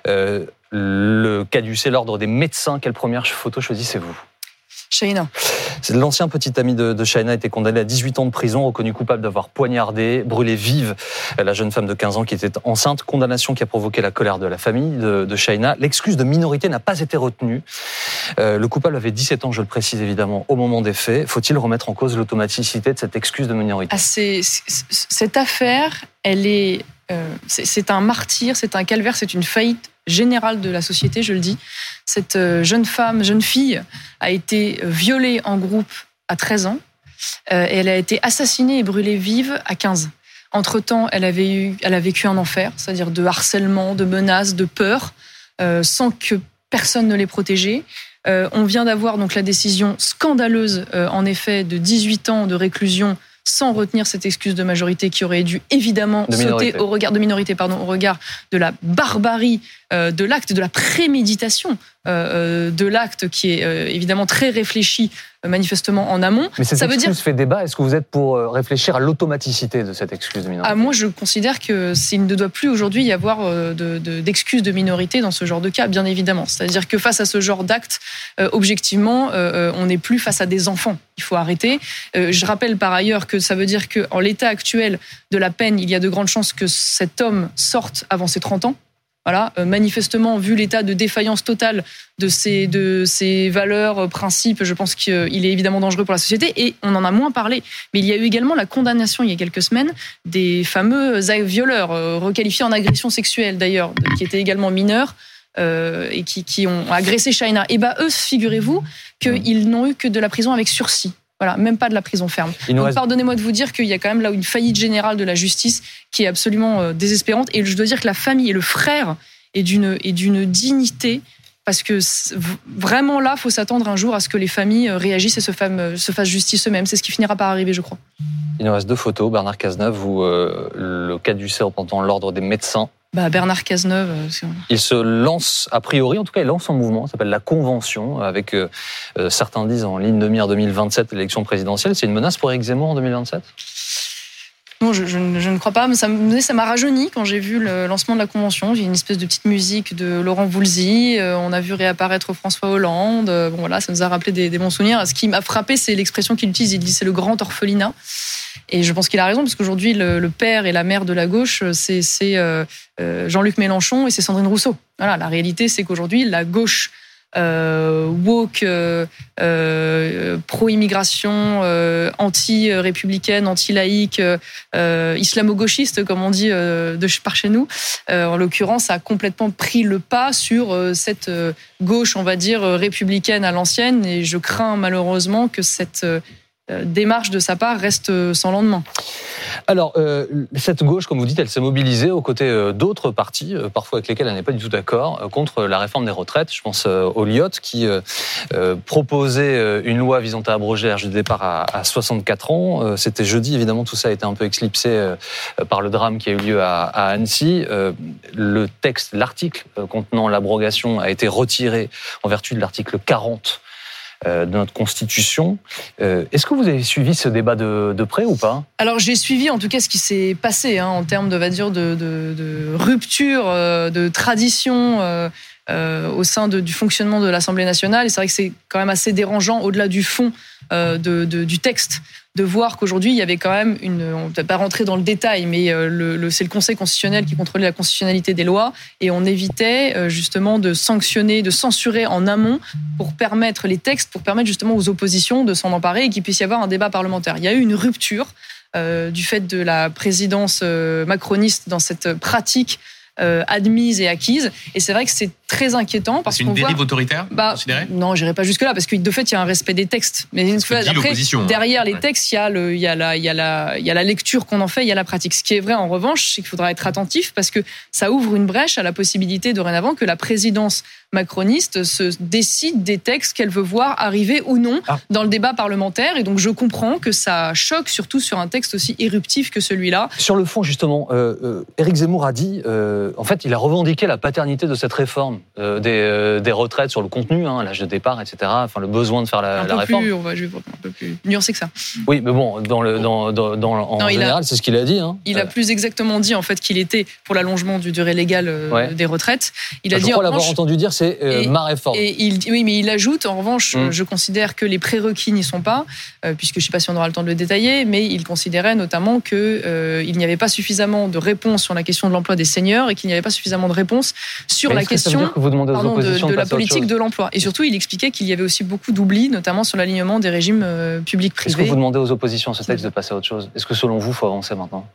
euh, le caducé, l'ordre des médecins. Quelle première photo choisissez-vous? Shaina. L'ancien petit ami de, de Shaina a été condamné à 18 ans de prison, reconnu coupable d'avoir poignardé, brûlé vive la jeune femme de 15 ans qui était enceinte. Condamnation qui a provoqué la colère de la famille de, de Shaina. L'excuse de minorité n'a pas été retenue. Euh, le coupable avait 17 ans, je le précise évidemment, au moment des faits. Faut-il remettre en cause l'automaticité de cette excuse de minorité? Ah, Cette affaire, elle est, euh, c'est un martyr, c'est un calvaire, c'est une faillite générale de la société, je le dis. Cette euh, jeune femme, jeune fille, a été violée en groupe à 13 ans euh, et elle a été assassinée et brûlée vive à 15. Entre-temps, elle, avait eu, elle a vécu un enfer, c'est-à-dire de harcèlement, de menaces, de peur, euh, sans que personne ne l'ait protégée. Euh, on vient d'avoir donc la décision scandaleuse, euh, en effet, de 18 ans de réclusion sans retenir cette excuse de majorité qui aurait dû évidemment sauter au regard de minorité, pardon, au regard de la barbarie de l'acte, de la préméditation euh, euh, de l'acte qui est euh, évidemment très réfléchi euh, manifestement en amont. Mais cette ça excuse veut dire... fait débat. Est-ce que vous êtes pour réfléchir à l'automaticité de cette excuse de minorité ah, Moi, je considère que s'il ne doit plus aujourd'hui y avoir d'excuses de, de, de, minorité dans ce genre de cas, bien évidemment. C'est-à-dire que face à ce genre d'acte, objectivement, on n'est plus face à des enfants. Il faut arrêter. je rappelle par ailleurs que ça veut dire qu'en l'état actuel de la peine, il y a de grandes chances que cet homme sorte avant ses 30 ans. Voilà, euh, manifestement, vu l'état de défaillance totale de ces, de ces valeurs, euh, principes, je pense qu'il est évidemment dangereux pour la société et on en a moins parlé. Mais il y a eu également la condamnation il y a quelques semaines des fameux violeurs, euh, requalifiés en agression sexuelle d'ailleurs, qui étaient également mineurs. Euh, et qui, qui, ont agressé Shaina. Et bah eux, figurez-vous qu'ils n'ont eu que de la prison avec sursis. Voilà, même pas de la prison ferme. Donc, pardonnez-moi de vous dire qu'il y a quand même là une faillite générale de la justice qui est absolument euh, désespérante. Et je dois dire que la famille et le frère est d'une est d'une dignité parce que vraiment là, faut s'attendre un jour à ce que les familles euh, réagissent et se, se fassent justice eux-mêmes. C'est ce qui finira par arriver, je crois. Il nous reste deux photos. Bernard Cazeneuve, où euh, le caducée représentant l'ordre des médecins bah, Bernard Cazeneuve. Euh, il se lance, a priori, en tout cas, il lance un mouvement, ça s'appelle la Convention, avec euh, euh, certains disent en ligne de mire 2027, l'élection présidentielle. C'est une menace pour Zemmour en 2027 non, je, ne crois pas. Mais ça, m'a rajeuni quand j'ai vu le lancement de la convention. J'ai une espèce de petite musique de Laurent Voulzy. on a vu réapparaître François Hollande. bon, voilà, ça nous a rappelé des, bons souvenirs. Ce qui m'a frappé, c'est l'expression qu'il utilise. Il dit c'est le grand orphelinat. Et je pense qu'il a raison, parce qu'aujourd'hui, le, père et la mère de la gauche, c'est euh, euh, Jean-Luc Mélenchon et c'est Sandrine Rousseau. Voilà, la réalité, c'est qu'aujourd'hui, la gauche euh, woke, pro-immigration, anti-républicaine, anti-laïque, islamo-gauchiste, comme on dit de par chez nous, en l'occurrence, a complètement pris le pas sur cette gauche, on va dire, républicaine à l'ancienne. Et je crains malheureusement que cette euh, démarche de sa part reste euh, sans lendemain. Alors, euh, cette gauche, comme vous dites, elle s'est mobilisée aux côtés d'autres partis, parfois avec lesquels elle n'est pas du tout d'accord, contre la réforme des retraites. Je pense au Lyot, qui proposait une loi visant à abroger l'âge de départ à, 64 ans. C'était jeudi, évidemment, tout ça a été un peu éclipsé par le drame qui a eu lieu à, à Annecy. Le texte, l'article contenant l'abrogation a été retiré en vertu de l'article 40 euh, de notre Constitution. Euh, est-ce que vous avez suivi ce débat de, près ou pas? Alors j'ai suivi en tout cas ce qui s'est passé hein, en termes de, va dire, de, rupture, euh, de tradition. Au sein de, du fonctionnement de l'Assemblée nationale. Et c'est vrai que c'est quand même assez dérangeant, au-delà du fond du texte, de voir qu'aujourd'hui, il y avait quand même une. On ne peut pas rentrer dans le détail, mais euh, c'est le Conseil constitutionnel qui contrôlait la constitutionnalité des lois et on évitait euh, justement de sanctionner, de censurer en amont pour permettre les textes, pour permettre justement aux oppositions de s'en emparer et qu'il puisse y avoir un débat parlementaire. Il y a eu une rupture. Euh, du fait de la présidence macroniste dans cette pratique euh, admise et acquise. Et c'est vrai que c'est très inquiétant parce C'est une dérive autoritaire bah, Non, j'irai pas jusque là parce que de fait il y a un respect des textes. Mais une fois, après, hein. derrière les textes, il y a le, il y a la, il y a la, il y a la lecture qu'on en fait, il y a la pratique. Ce qui est vrai en revanche, c'est qu'il faudra être attentif parce que ça ouvre une brèche à la possibilité dorénavant que la présidence macroniste se décide des textes qu'elle veut voir arriver ou non ah. dans le débat parlementaire. Et donc je comprends que ça choque, surtout sur un texte aussi éruptif que celui-là. Sur le fond, justement, euh, euh Éric Zemmour a dit. Euh, en fait, il a revendiqué la paternité de cette réforme euh, euh, des, retraites sur le contenu, hein, l'âge de départ, etc. Enfin, le besoin de faire la, un réforme. Plus, on va, je vais un peu plus nuancer que ça. Oui, mais bon, dans le, dans, dans, en général, c'est ce qu'il a dit. Hein. Il a euh. plus exactement dit en fait qu'il était pour l'allongement du durée légale des retraites. Il a ah, je dit. crois l'avoir entendu dire, c'est ma réforme. Et il, oui, mais il ajoute, en revanche, hum. je considère que les prérequis n'y sont pas, puisque je ne sais pas si on aura le temps de le détailler, mais il considérait notamment que il n'y avait pas suffisamment de réponses sur la question de l'emploi des seniors et qu'il n'y avait pas suffisamment de réponses sur la question de, la politique de l'emploi. Et surtout, il expliquait qu'il y avait aussi beaucoup d'oublis, notamment sur l'alignement des régimes euh, publics-privés. Est-ce que vous demandez aux oppositions ce texte de passer à autre chose? Est-ce que selon vous, il faut avancer maintenant?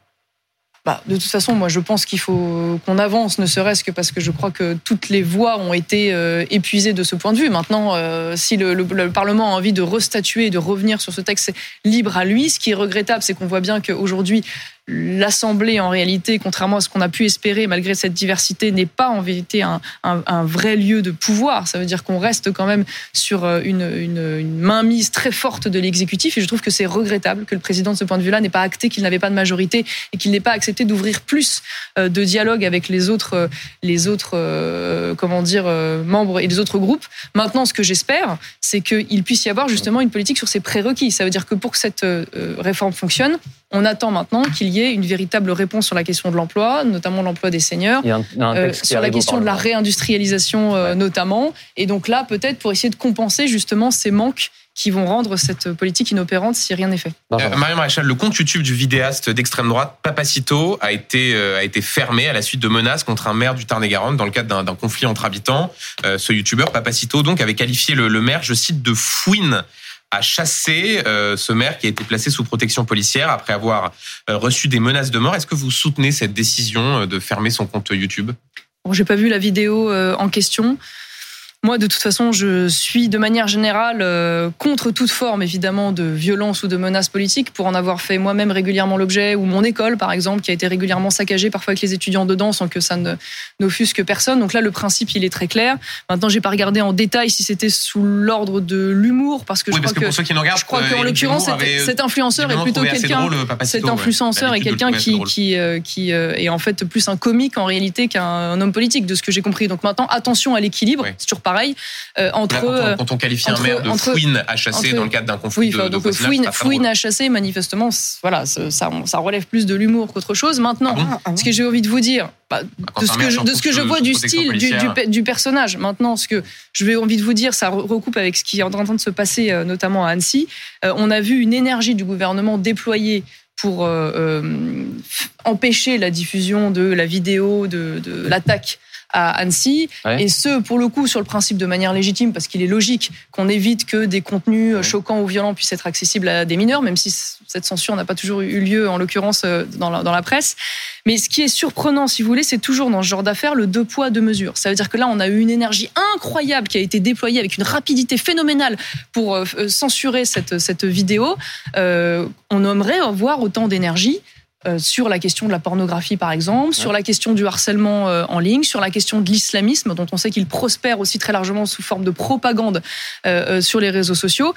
Bah, de toute façon, moi, je pense qu'il faut qu'on avance, ne serait-ce que parce que je crois que toutes les voies ont été euh, épuisées de ce point de vue. Maintenant, euh, si le, le, Parlement a envie de restatuer, de revenir sur ce texte, c'est libre à lui. Ce qui est regrettable, c'est qu'on voit bien qu'aujourd'hui, l'Assemblée, en réalité, contrairement à ce qu'on a pu espérer, malgré cette diversité, n'est pas en vérité un, vrai lieu de pouvoir. Ça veut dire qu'on reste quand même sur euh, une, mainmise très forte de l'exécutif. Et je trouve que c'est regrettable que le président, de ce point de vue-là, n'ait pas acté qu'il n'avait pas de majorité et qu'il n'ait pas accepté d'ouvrir plus euh, de dialogue avec les autres, euh, les autres comment dire, membres et les autres groupes. Maintenant, ce que j'espère, c'est qu'il puisse y avoir justement une politique sur ces prérequis. Ça veut dire que pour que cette réforme fonctionne, on attend maintenant qu'il y une véritable réponse sur la question de l'emploi, notamment l'emploi des seniors, euh, sur la question de la réindustrialisation euh, notamment. Et donc là, peut-être pour essayer de compenser justement ces manques qui vont rendre cette politique inopérante si rien n'est fait. Euh, Marion Maréchal, le compte YouTube du vidéaste d'extrême droite, Papacito, a été, a été fermé à la suite de menaces contre un maire du Tarn-et-Garonne dans le cadre d'un conflit entre habitants. ce youtubeur, Papacito, donc, avait qualifié le, le maire, je cite, de fouine a chassé euh, ce maire qui a été placé sous protection policière après avoir euh, reçu des menaces de mort. Est-ce que vous soutenez cette décision euh, de fermer son compte YouTube? Bon, j'ai pas vu la vidéo en question. Moi, de toute façon, je suis de manière générale euh, contre toute forme, évidemment, de violence ou de menace politique, pour en avoir fait moi-même régulièrement l'objet, ou mon école, par exemple, qui a été régulièrement saccagée, parfois avec les étudiants dedans, sans que ça n'offusque personne. Donc là, le principe, il est très clair. Maintenant, j'ai pas regardé en détail si c'était sous l'ordre de l'humour, parce que je crois que, ceux qui regardent, je crois qu'en l'occurrence, cet, influenceur est plutôt quelqu'un, cet influenceur est quelqu'un qui qui euh, qui est en fait plus un comique en réalité qu'un homme politique, de ce que j'ai compris. Donc maintenant, attention à l'équilibre. Pareil. Euh, entre, euh, quand, on, qualifie un maire de fouine à chasser dans le cadre d'un conflit oui, de, donc fouine, fouine à chasser, manifestement, voilà, ça, ça relève plus de l'humour qu'autre chose. Maintenant, ah ah ce que j'ai envie de vous dire, bah, de, ce que je, de ce que je vois du style du, du, personnage. Maintenant, ce que je vais envie de vous dire, ça recoupe avec ce qui est en train de se passer, euh, notamment à Annecy. on a vu une énergie du gouvernement déployée pour empêcher la diffusion de la vidéo de, de l'attaque à Annecy. Et ce, pour le coup, sur le principe de manière légitime, parce qu'il est logique qu'on évite que des contenus choquants ou violents puissent être accessibles à des mineurs, même si cette censure n'a pas toujours eu lieu, en l'occurrence, euh, dans la, dans la presse. Mais ce qui est surprenant, si vous voulez, c'est toujours dans ce genre d'affaires le deux poids, deux mesures. Ça veut dire que là, on a eu une énergie incroyable qui a été déployée avec une rapidité phénoménale pour euh, euh, censurer cette, cette vidéo. Euh, on aimerait avoir autant d'énergie euh, sur la question de la pornographie, par exemple, sur la question du harcèlement euh, en ligne, sur la question de l'islamisme, dont on sait qu'il prospère aussi très largement sous forme de propagande euh, sur les réseaux sociaux.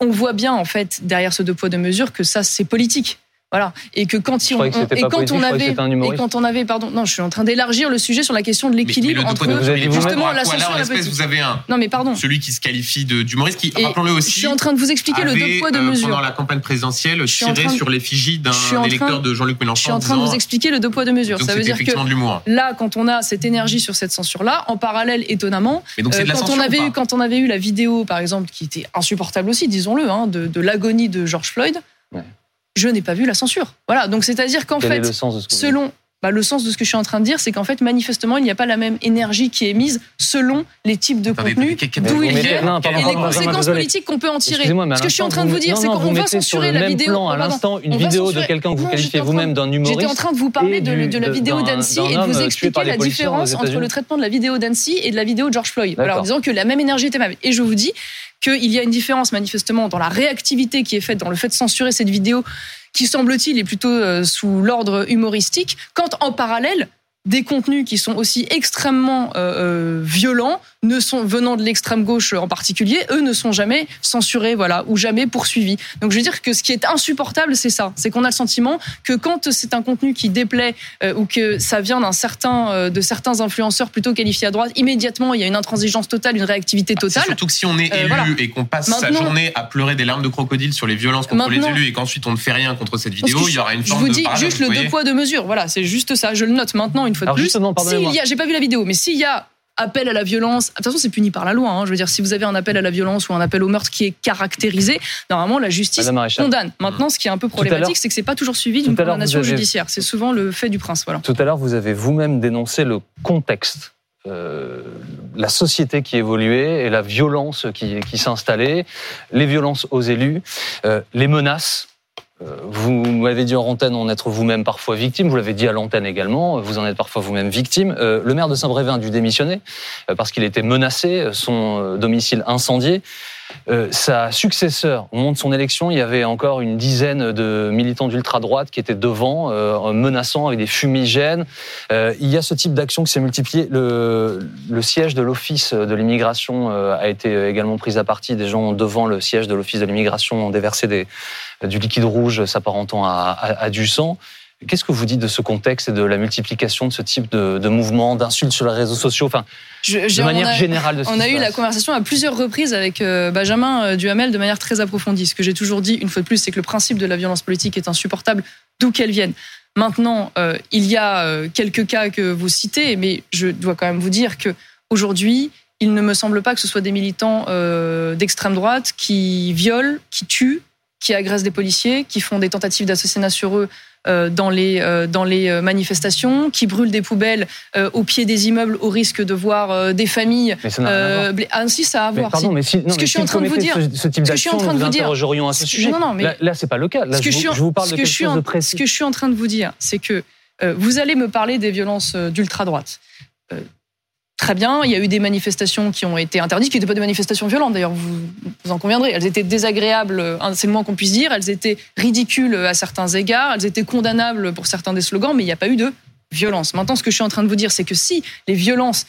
On voit bien, en fait, derrière ce deux poids, deux mesures, que ça, c'est politique. Voilà. Et que quand, on, et quand on avait, et quand on avait, pardon, non, je suis en train d'élargir le sujet sur la question de l'équilibre entre justement la censure et la Vous avez un, non mais pardon, celui qui se qualifie d'humoriste, qui rappelons-le aussi. Je suis en train de vous expliquer le deux poids deux euh, mesures. Pendant la campagne présidentielle, tiré sur l'effigie d'un électeur de Jean-Luc Mélenchon. Je suis en train de vous expliquer le deux poids deux mesures. Ça veut dire que là, quand on a cette énergie sur cette censure-là, en parallèle, étonnamment, euh, quand on avait eu, quand on avait eu la vidéo, par exemple, qui était insupportable aussi, disons-le, hein, de l'agonie de George Floyd je n'ai pas vu la censure. Voilà, donc c'est-à-dire qu'en fait, selon bah, le sens de ce que je suis en train de dire, c'est qu'en fait, manifestement, il n'y a pas la même énergie qui est mise selon les types de contenus, d'où ils viennent et les conséquences politiques qu'on peut en tirer. Ce que je suis en train de vous dire, c'est qu'on va censurer la vidéo. à l'instant, une vidéo de quelqu'un que vous qualifiez vous-même d'un humoriste. J'étais en train de vous parler de, la vidéo d'Annecy et de vous expliquer la différence entre le traitement de la vidéo d'Annecy et de la vidéo de George Floyd. En disant que la même énergie était même. Et je vous dis qu'il y a une différence manifestement dans la réactivité qui est faite dans le fait de censurer cette vidéo qui semble-t-il est plutôt euh, sous l'ordre humoristique, quand en parallèle, des contenus qui sont aussi extrêmement euh, euh, violents, ne sont venant de l'extrême gauche en particulier, eux ne sont jamais censurés, voilà, ou jamais poursuivis. Donc je veux dire que ce qui est insupportable, c'est ça, c'est qu'on a le sentiment que quand c'est un contenu qui déplaît euh, ou que ça vient d'un certain, de certains influenceurs plutôt qualifiés à droite, immédiatement il y a une intransigeance totale, une réactivité ah, totale. surtout que si on est élu et qu'on passe sa journée à pleurer des larmes de crocodile sur les violences contre les élus et qu'ensuite on ne fait rien contre cette vidéo, il y aura une forme Je vous dis juste le deux poids deux mesures. Voilà, c'est juste ça. Je le note maintenant une fois de plus. S'il y a, j'ai pas vu la vidéo, mais s'il y a appel à la violence, de toute façon c'est puni par la loi. Hein. Je veux dire, si vous avez un appel à la violence ou un appel au meurtre qui est caractérisé, normalement la justice condamne. Maintenant, ce qui est un peu problématique, c'est que c'est pas toujours suivi d'une condamnation judiciaire. C'est souvent le fait du prince. Voilà. Tout à l'heure, vous avez vous-même dénoncé le contexte euh, la société qui évoluait et la violence qui, qui s'installait, les violences aux élus, euh, les menaces euh, vous m'avez dit en antenne en être vous-même parfois victime, vous l'avez dit à l'antenne également, vous en êtes parfois vous-même victime. Euh, le maire de Saint-Brévin a dû démissionner euh, parce qu'il était menacé, son domicile incendié. Sa successeur, au moment de son élection, il y avait encore une dizaine de militants d'ultra-droite qui étaient devant, menaçant avec des fumigènes. il y a ce type d'action qui s'est multiplié. Le, le, siège de l'Office de l'immigration a été également pris à partie. Des gens devant le siège de l'Office de l'immigration ont déversé des, du liquide rouge s'apparentant à, du sang. Qu'est-ce que vous dites de ce contexte et de la multiplication de ce type de, de mouvements, d'insultes sur les réseaux sociaux enfin, De manière générale. De ce on a eu la conversation à plusieurs reprises avec euh, Benjamin euh, Duhamel de manière très approfondie. Ce que j'ai toujours dit, une fois de plus, c'est que le principe de la violence politique est insupportable, d'où qu'elle vienne. Maintenant, euh, il y a quelques cas que vous citez, mais je dois quand même vous dire que aujourd'hui, il ne me semble pas que ce soit des militants d'extrême droite qui violent, qui tuent, qui agressent des policiers, qui font des tentatives d'assassinat sur eux dans les euh, dans les euh, manifestations, qui brûlent des poubelles au pied des immeubles au risque de voir des familles. Mais ça n'a Ah si, ça a à voir. pardon, mais si, non, ce que je suis en train de vous dire, ce, type d'action, nous interrogerions à ce sujet. Non, non, mais là, là c'est pas le cas. Là, je, je, vous parle de quelque chose de précis. Ce que je suis en train de vous dire, c'est que vous allez me parler des violences d'ultra droite Très bien, il y a eu des manifestations qui ont été interdites, qui n'étaient pas des manifestations violentes d'ailleurs, vous, en conviendrez. Elles étaient désagréables, hein, c'est le moins qu'on puisse dire, elles étaient ridicules à certains égards, elles étaient condamnables pour certains des slogans, mais il n'y a pas eu de violence. Maintenant, ce que je suis en train de vous dire, c'est que si les violences,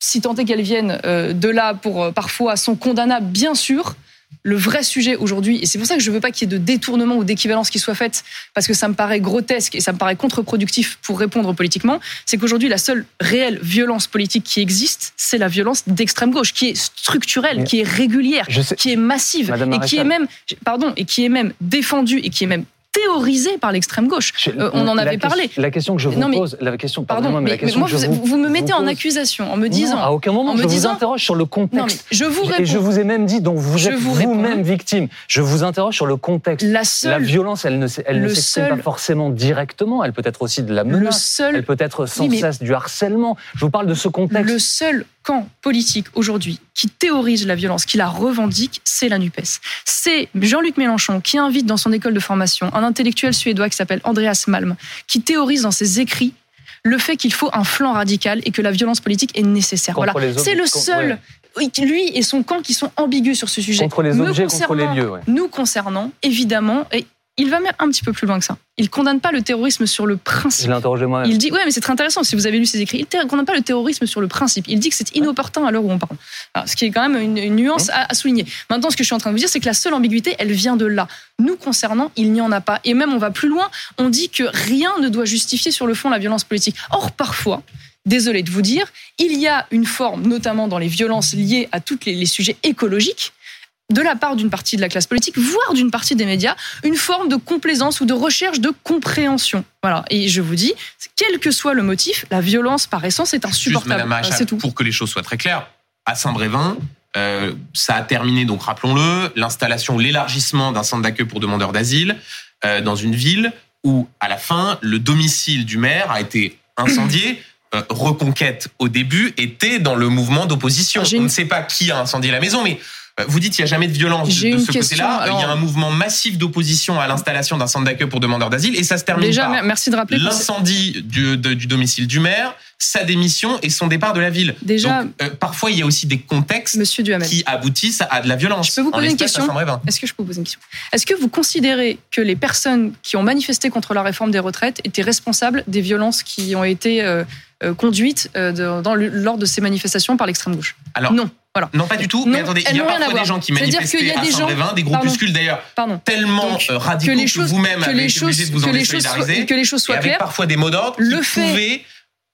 si tant est qu'elles viennent euh, de là pour euh, parfois, sont condamnables, bien sûr, le vrai sujet aujourd'hui, et c'est pour ça que je ne veux pas qu'il y ait de détournement ou d'équivalence qui soit faite, parce que ça me paraît grotesque et ça me paraît contre-productif pour répondre politiquement, c'est qu'aujourd'hui, la seule réelle violence politique qui existe, c'est la violence d'extrême gauche, qui est structurelle, qui est régulière, qui est massive, et qui est même, pardon, et qui est même défendue et qui est même théorisé par l'extrême gauche. Euh, on en avait parlé. La question que je vous pose, la question, pardon, mais, moi, vous, me mettez en accusation en me disant. à aucun moment, je vous interroge sur le contexte. je vous réponds. Et je vous ai même dit, donc vous êtes vous-même victime. Je vous interroge sur le contexte. La, violence, elle ne, elle ne s'exprime pas forcément directement. Elle peut être aussi de la menace. elle peut être sans cesse du harcèlement. Je vous parle de ce contexte. Le seul camp politique aujourd'hui qui théorise la violence, qui la revendique, c'est la NUPES. C'est Jean-Luc Mélenchon qui invite dans son école de formation un intellectuel suédois qui s'appelle Andreas Malm, qui théorise dans ses écrits le fait qu'il faut un flanc radical et que la violence politique est nécessaire. Voilà. C'est le seul. Lui et son camp qui sont ambigus sur ce sujet. Contre les objets, contre les lieux. Nous concernant, évidemment, et il va même un petit peu plus loin que ça. Il condamne pas le terrorisme sur le principe. Il Il dit, ouais, mais c'est très intéressant si vous avez lu ses écrits. Il ne condamne pas le terrorisme sur le principe. Il dit que c'est inopportun à l'heure où on parle. ce qui est quand même une, nuance à, souligner. Maintenant, ce que je suis en train de vous dire, c'est que la seule ambiguïté, elle vient de là. Nous concernant, il n'y en a pas. Et même, on va plus loin. On dit que rien ne doit justifier sur le fond la violence politique. Or, parfois, désolé de vous dire, il y a une forme, notamment dans les violences liées à tous les sujets écologiques, de la part d'une partie de la classe politique, voire d'une partie des médias, une forme de complaisance ou de recherche de compréhension. Voilà. Et je vous dis, quel que soit le motif, la violence par essence est insupportable. c'est tout. Pour que les choses soient très claires, à Saint-Brévin, euh, ça a terminé, donc rappelons-le, l'installation l'élargissement d'un centre d'accueil pour demandeurs d'asile euh, dans une ville où, à la fin, le domicile du maire a été incendié. Euh, Reconquête, au début, était dans le mouvement d'opposition. On ne sait pas qui a incendié la maison, mais vous dites qu'il n'y a jamais de violence de, ce côté-là. Il y a un mouvement massif d'opposition à l'installation d'un centre d'accueil pour demandeurs d'asile et ça se termine Déjà, par merci de rappeler l'incendie du, du, domicile du maire, sa démission et son départ de la ville. Déjà, Donc, euh, parfois il y a aussi des contextes qui aboutissent à de la violence. Je peux vous poser une question Est-ce que je peux vous poser une question Est-ce que vous considérez que les personnes qui ont manifesté contre la réforme des retraites étaient responsables des violences qui ont été euh, conduites dans, lors de ces manifestations par l'extrême gauche? Alors, non. Non, pas du tout. mais attendez, il y a parfois des gens qui manifestaient à Saint-Brévin, des groupuscules d'ailleurs tellement euh, radicaux que, vous-même avez été obligé de vous en désolidariser. Que les choses soient claires. parfois des mots d'ordre qui pouvaient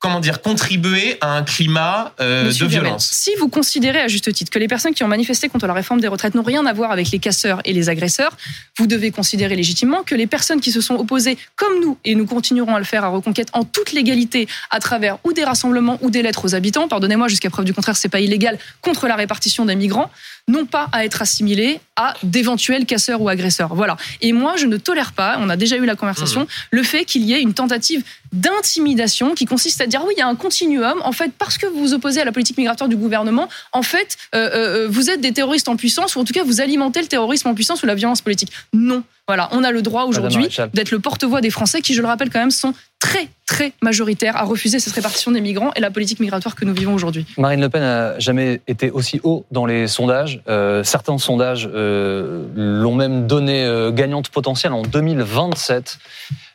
comment dire, contribuer à un climat euh, de violence. si vous considérez à juste titre que les personnes qui ont manifesté contre la réforme des retraites n'ont rien à voir avec les casseurs et les agresseurs, vous devez considérer légitimement que les personnes qui se sont opposées, comme nous, et nous continuerons à le faire à Reconquête en toute légalité, à travers ou des rassemblements ou des lettres aux habitants, pardonnez-moi, jusqu'à preuve du contraire, c'est pas illégal, contre la répartition des migrants, n'ont pas à être assimilés à d'éventuels casseurs ou agresseurs. Voilà. Et moi, je ne tolère pas, on a déjà eu la conversation, mmh. le fait qu'il y ait une tentative d'intimidation qui consiste à dire oui, il y a un continuum. En fait, parce que vous vous opposez à la politique migratoire du gouvernement, en fait, euh, euh, vous êtes des terroristes en puissance, ou en tout cas, vous alimentez le terrorisme en puissance ou la violence politique. Non. Voilà, on a le droit aujourd'hui d'être le porte-voix des Français qui, je le rappelle quand même, sont très, très majoritaires à refuser cette répartition des migrants et la politique migratoire que nous vivons aujourd'hui. Marine Le Pen n'a jamais été aussi haut dans les sondages. Euh, certains sondages l'ont même donné gagnante potentielle en 2027.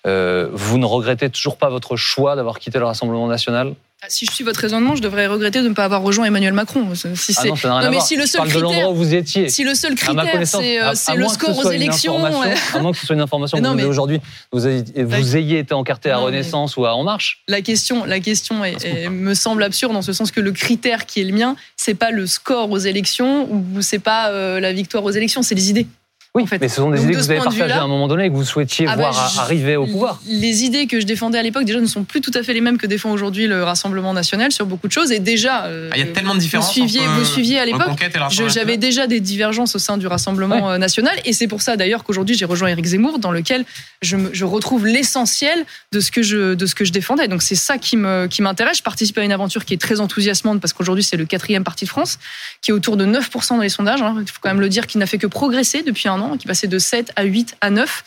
Euh, vous ne regrettez toujours pas votre choix d'avoir quitté le Rassemblement national? Ah, si je suis votre raisonnement, je devrais regretter de ne pas avoir rejoint Emmanuel Macron. Si ah non, ça non mais si le seul critère, où vous étiez. Si le seul critère, c'est euh, le score aux élections. À moins que ce soit une information que vous aujourd'hui, vous, ayez été encarté à Renaissance ou à En Marche. La question, la question me semble absurde dans ce sens que le critère qui est le mien, c'est pas le score aux élections ou c'est pas euh, la victoire aux élections, c'est les idées. Oui, mais ce sont des idées que vous avez partagées à un moment donné et que vous souhaitiez ah bah, voir arriver au pouvoir. Les idées que je défendais à l'époque, déjà, ne sont plus tout à fait les mêmes que défend aujourd'hui le Rassemblement national sur beaucoup de choses. Et déjà, euh, ah, il y a tellement de différences. Vous suiviez, vous suiviez à l'époque. J'avais déjà des divergences au sein du Rassemblement euh, national. Et c'est pour ça, d'ailleurs, qu'aujourd'hui, j'ai rejoint Éric Zemmour, dans lequel je, je retrouve l'essentiel de, ce que je, de ce que je défendais. Donc, c'est ça qui m'intéresse. Qui je participe à une aventure qui est très enthousiasmante parce qu'aujourd'hui, c'est le quatrième parti de France, qui est autour de 9% dans les sondages. Hein. Il faut quand même le dire, qui n'a fait que progresser depuis un an, qui passait de 7 à 8 à 9,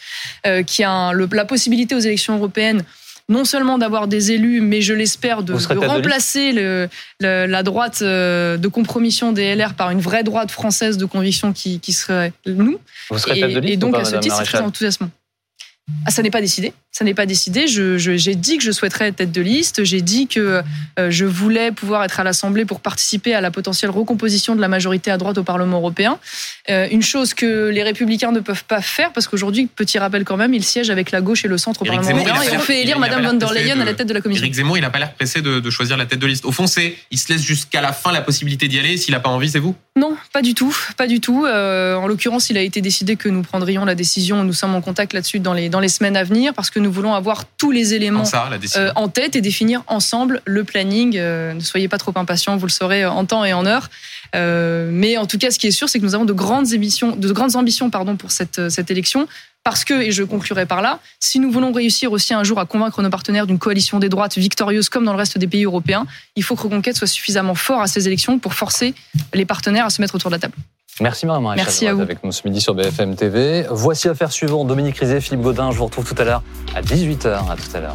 euh, qui a la possibilité aux élections européennes non seulement d'avoir des élus, mais je l'espère de, remplacer le, la droite de compromission des LR par une vraie droite française de conviction qui, qui serait nous. Vous serez et, et donc à ce titre, c'est très enthousiasmant. Ah, ça n'est pas décidé. Ça n'est pas décidé. J'ai je, dit que je souhaiterais être tête de liste. J'ai dit que euh, je voulais pouvoir être à l'Assemblée pour participer à la potentielle recomposition de la majorité à droite au Parlement européen. Euh, une chose que les Républicains ne peuvent pas faire, parce qu'aujourd'hui, petit rappel quand même, ils siègent avec la gauche et le centre au Parlement européen et on fait élire Madame von der Leyen à la tête de la Commission. Éric Zemmour, il n'a pas l'air pressé de, choisir la tête de liste. Au fond, c'est il se laisse jusqu'à la fin la possibilité d'y aller. S'il n'a pas envie, c'est vous Non, pas du tout, pas du tout. Euh, en l'occurrence, il a été décidé que nous prendrions la décision. Nous sommes en contact là-dessus dans les dans les semaines à venir parce que nous voulons avoir tous les éléments euh, en tête et définir ensemble le planning. Euh, ne soyez pas trop impatients, vous le saurez en temps et en heure. Euh, mais en tout cas, ce qui est sûr, c'est que nous avons de grandes ambitions, de grandes ambitions pardon, pour cette, cette élection. Parce que, et je conclurai par là, si nous voulons réussir aussi un jour à convaincre nos partenaires d'une coalition des droites victorieuse comme dans le reste des pays européens, il faut que Reconquête soit suffisamment fort à ces élections pour forcer les partenaires à se mettre autour de la table. Merci Marie Merci à vous. avec nous ce midi sur BFM TV. Voici l'affaire suivante. Dominique Rizet, Philippe Godin. Je vous retrouve tout à l'heure à 18h. À tout à l'heure.